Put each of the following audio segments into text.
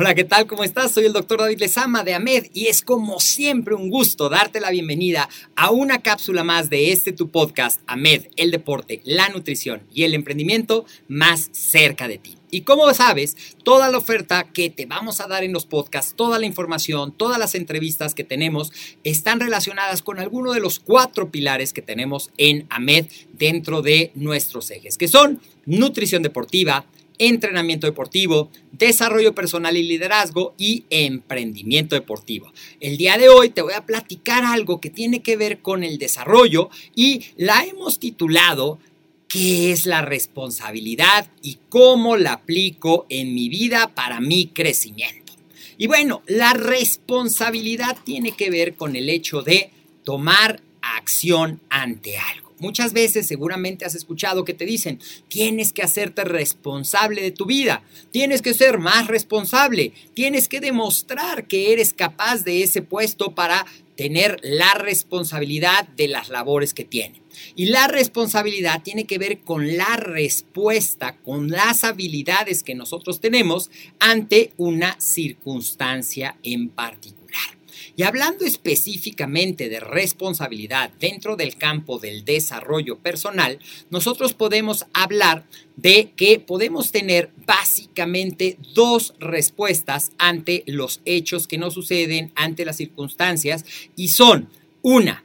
Hola, ¿qué tal? ¿Cómo estás? Soy el doctor David Lezama de AMED y es como siempre un gusto darte la bienvenida a una cápsula más de este tu podcast, AMED, el deporte, la nutrición y el emprendimiento más cerca de ti. Y como sabes, toda la oferta que te vamos a dar en los podcasts, toda la información, todas las entrevistas que tenemos están relacionadas con alguno de los cuatro pilares que tenemos en AMED dentro de nuestros ejes, que son nutrición deportiva, entrenamiento deportivo, desarrollo personal y liderazgo y emprendimiento deportivo. El día de hoy te voy a platicar algo que tiene que ver con el desarrollo y la hemos titulado ¿Qué es la responsabilidad y cómo la aplico en mi vida para mi crecimiento? Y bueno, la responsabilidad tiene que ver con el hecho de tomar acción ante algo. Muchas veces seguramente has escuchado que te dicen, tienes que hacerte responsable de tu vida, tienes que ser más responsable, tienes que demostrar que eres capaz de ese puesto para tener la responsabilidad de las labores que tiene. Y la responsabilidad tiene que ver con la respuesta, con las habilidades que nosotros tenemos ante una circunstancia en particular. Y hablando específicamente de responsabilidad dentro del campo del desarrollo personal, nosotros podemos hablar de que podemos tener básicamente dos respuestas ante los hechos que nos suceden, ante las circunstancias, y son una,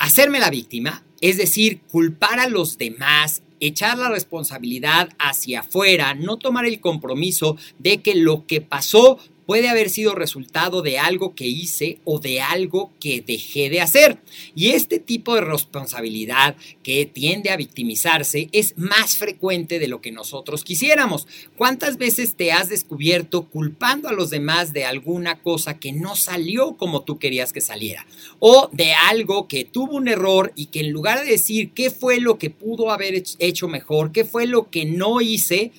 hacerme la víctima, es decir, culpar a los demás, echar la responsabilidad hacia afuera, no tomar el compromiso de que lo que pasó puede haber sido resultado de algo que hice o de algo que dejé de hacer. Y este tipo de responsabilidad que tiende a victimizarse es más frecuente de lo que nosotros quisiéramos. ¿Cuántas veces te has descubierto culpando a los demás de alguna cosa que no salió como tú querías que saliera? O de algo que tuvo un error y que en lugar de decir qué fue lo que pudo haber hecho mejor, qué fue lo que no hice,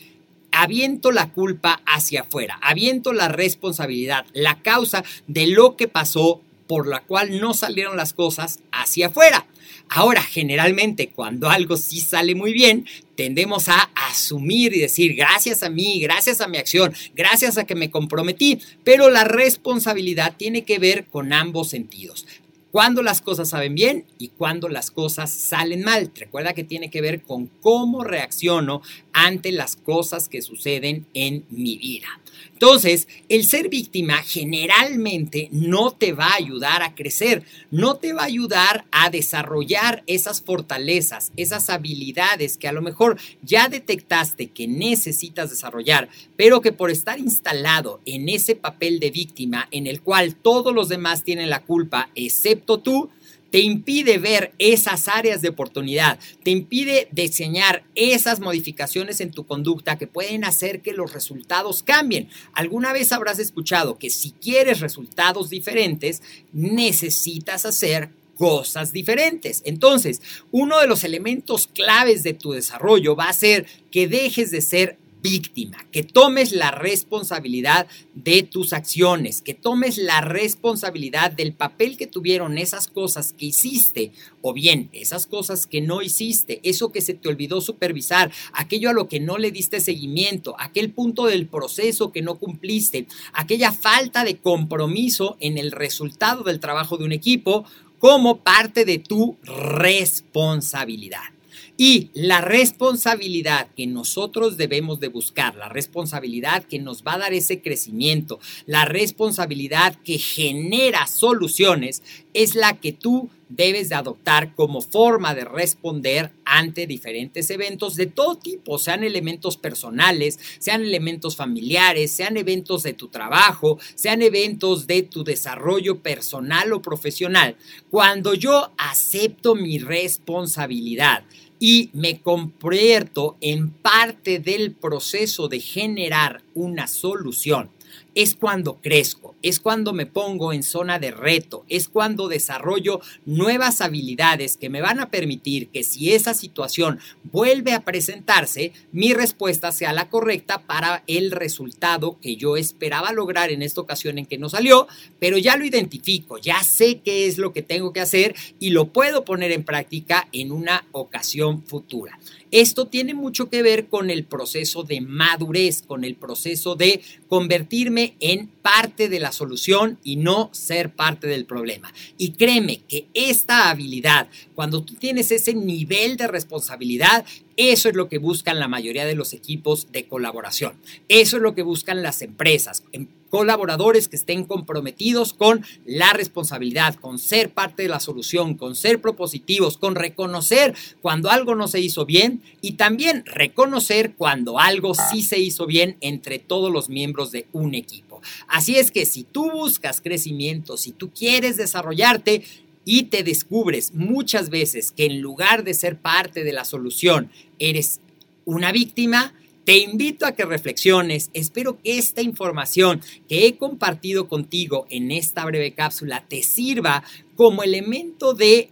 aviento la culpa hacia afuera, aviento la responsabilidad, la causa de lo que pasó por la cual no salieron las cosas hacia afuera. Ahora, generalmente cuando algo sí sale muy bien, tendemos a asumir y decir, gracias a mí, gracias a mi acción, gracias a que me comprometí, pero la responsabilidad tiene que ver con ambos sentidos cuando las cosas saben bien y cuando las cosas salen mal. Recuerda que tiene que ver con cómo reacciono ante las cosas que suceden en mi vida. Entonces, el ser víctima generalmente no te va a ayudar a crecer, no te va a ayudar a desarrollar esas fortalezas, esas habilidades que a lo mejor ya detectaste que necesitas desarrollar, pero que por estar instalado en ese papel de víctima en el cual todos los demás tienen la culpa excepto tú, te impide ver esas áreas de oportunidad, te impide diseñar esas modificaciones en tu conducta que pueden hacer que los resultados cambien. Alguna vez habrás escuchado que si quieres resultados diferentes, necesitas hacer cosas diferentes. Entonces, uno de los elementos claves de tu desarrollo va a ser que dejes de ser víctima, que tomes la responsabilidad de tus acciones, que tomes la responsabilidad del papel que tuvieron esas cosas que hiciste o bien esas cosas que no hiciste, eso que se te olvidó supervisar, aquello a lo que no le diste seguimiento, aquel punto del proceso que no cumpliste, aquella falta de compromiso en el resultado del trabajo de un equipo como parte de tu responsabilidad. Y la responsabilidad que nosotros debemos de buscar, la responsabilidad que nos va a dar ese crecimiento, la responsabilidad que genera soluciones, es la que tú debes de adoptar como forma de responder ante diferentes eventos de todo tipo, sean elementos personales, sean elementos familiares, sean eventos de tu trabajo, sean eventos de tu desarrollo personal o profesional. Cuando yo acepto mi responsabilidad, y me convierto en parte del proceso de generar una solución es cuando crezco, es cuando me pongo en zona de reto, es cuando desarrollo nuevas habilidades que me van a permitir que si esa situación vuelve a presentarse, mi respuesta sea la correcta para el resultado que yo esperaba lograr en esta ocasión en que no salió, pero ya lo identifico, ya sé qué es lo que tengo que hacer y lo puedo poner en práctica en una ocasión futura. Esto tiene mucho que ver con el proceso de madurez, con el proceso de convertirme en parte de la solución y no ser parte del problema. Y créeme que esta habilidad, cuando tú tienes ese nivel de responsabilidad, eso es lo que buscan la mayoría de los equipos de colaboración. Eso es lo que buscan las empresas colaboradores que estén comprometidos con la responsabilidad, con ser parte de la solución, con ser propositivos, con reconocer cuando algo no se hizo bien y también reconocer cuando algo sí se hizo bien entre todos los miembros de un equipo. Así es que si tú buscas crecimiento, si tú quieres desarrollarte, y te descubres muchas veces que en lugar de ser parte de la solución, eres una víctima, te invito a que reflexiones. Espero que esta información que he compartido contigo en esta breve cápsula te sirva como elemento de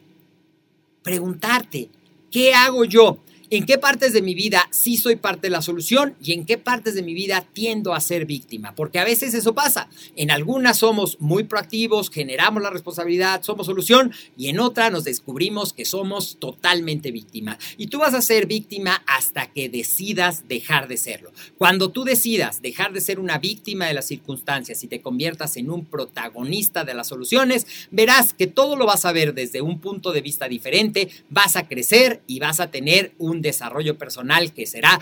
preguntarte, ¿qué hago yo? En qué partes de mi vida sí soy parte de la solución y en qué partes de mi vida tiendo a ser víctima. Porque a veces eso pasa. En algunas somos muy proactivos, generamos la responsabilidad, somos solución y en otra nos descubrimos que somos totalmente víctima. Y tú vas a ser víctima hasta que decidas dejar de serlo. Cuando tú decidas dejar de ser una víctima de las circunstancias y te conviertas en un protagonista de las soluciones, verás que todo lo vas a ver desde un punto de vista diferente, vas a crecer y vas a tener un desarrollo personal que será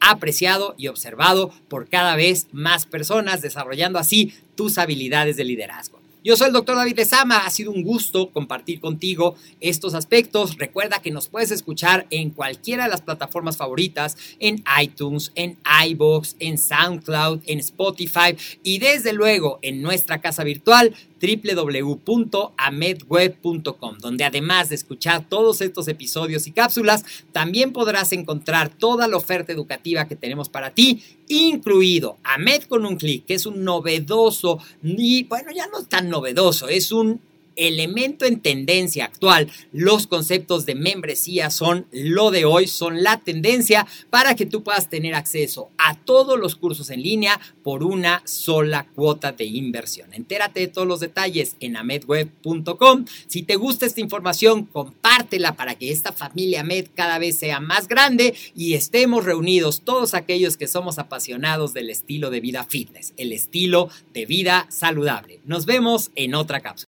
apreciado y observado por cada vez más personas, desarrollando así tus habilidades de liderazgo. Yo soy el doctor David Lezama, ha sido un gusto compartir contigo estos aspectos. Recuerda que nos puedes escuchar en cualquiera de las plataformas favoritas, en iTunes, en iBox, en SoundCloud, en Spotify y desde luego en nuestra casa virtual www.amedweb.com, donde además de escuchar todos estos episodios y cápsulas, también podrás encontrar toda la oferta educativa que tenemos para ti, incluido Amed con un clic, que es un novedoso, y bueno, ya no es tan novedoso, es un elemento en tendencia actual. Los conceptos de membresía son lo de hoy, son la tendencia para que tú puedas tener acceso a todos los cursos en línea por una sola cuota de inversión. Entérate de todos los detalles en amedweb.com. Si te gusta esta información, compártela para que esta familia Amed cada vez sea más grande y estemos reunidos todos aquellos que somos apasionados del estilo de vida fitness, el estilo de vida saludable. Nos vemos en otra cápsula.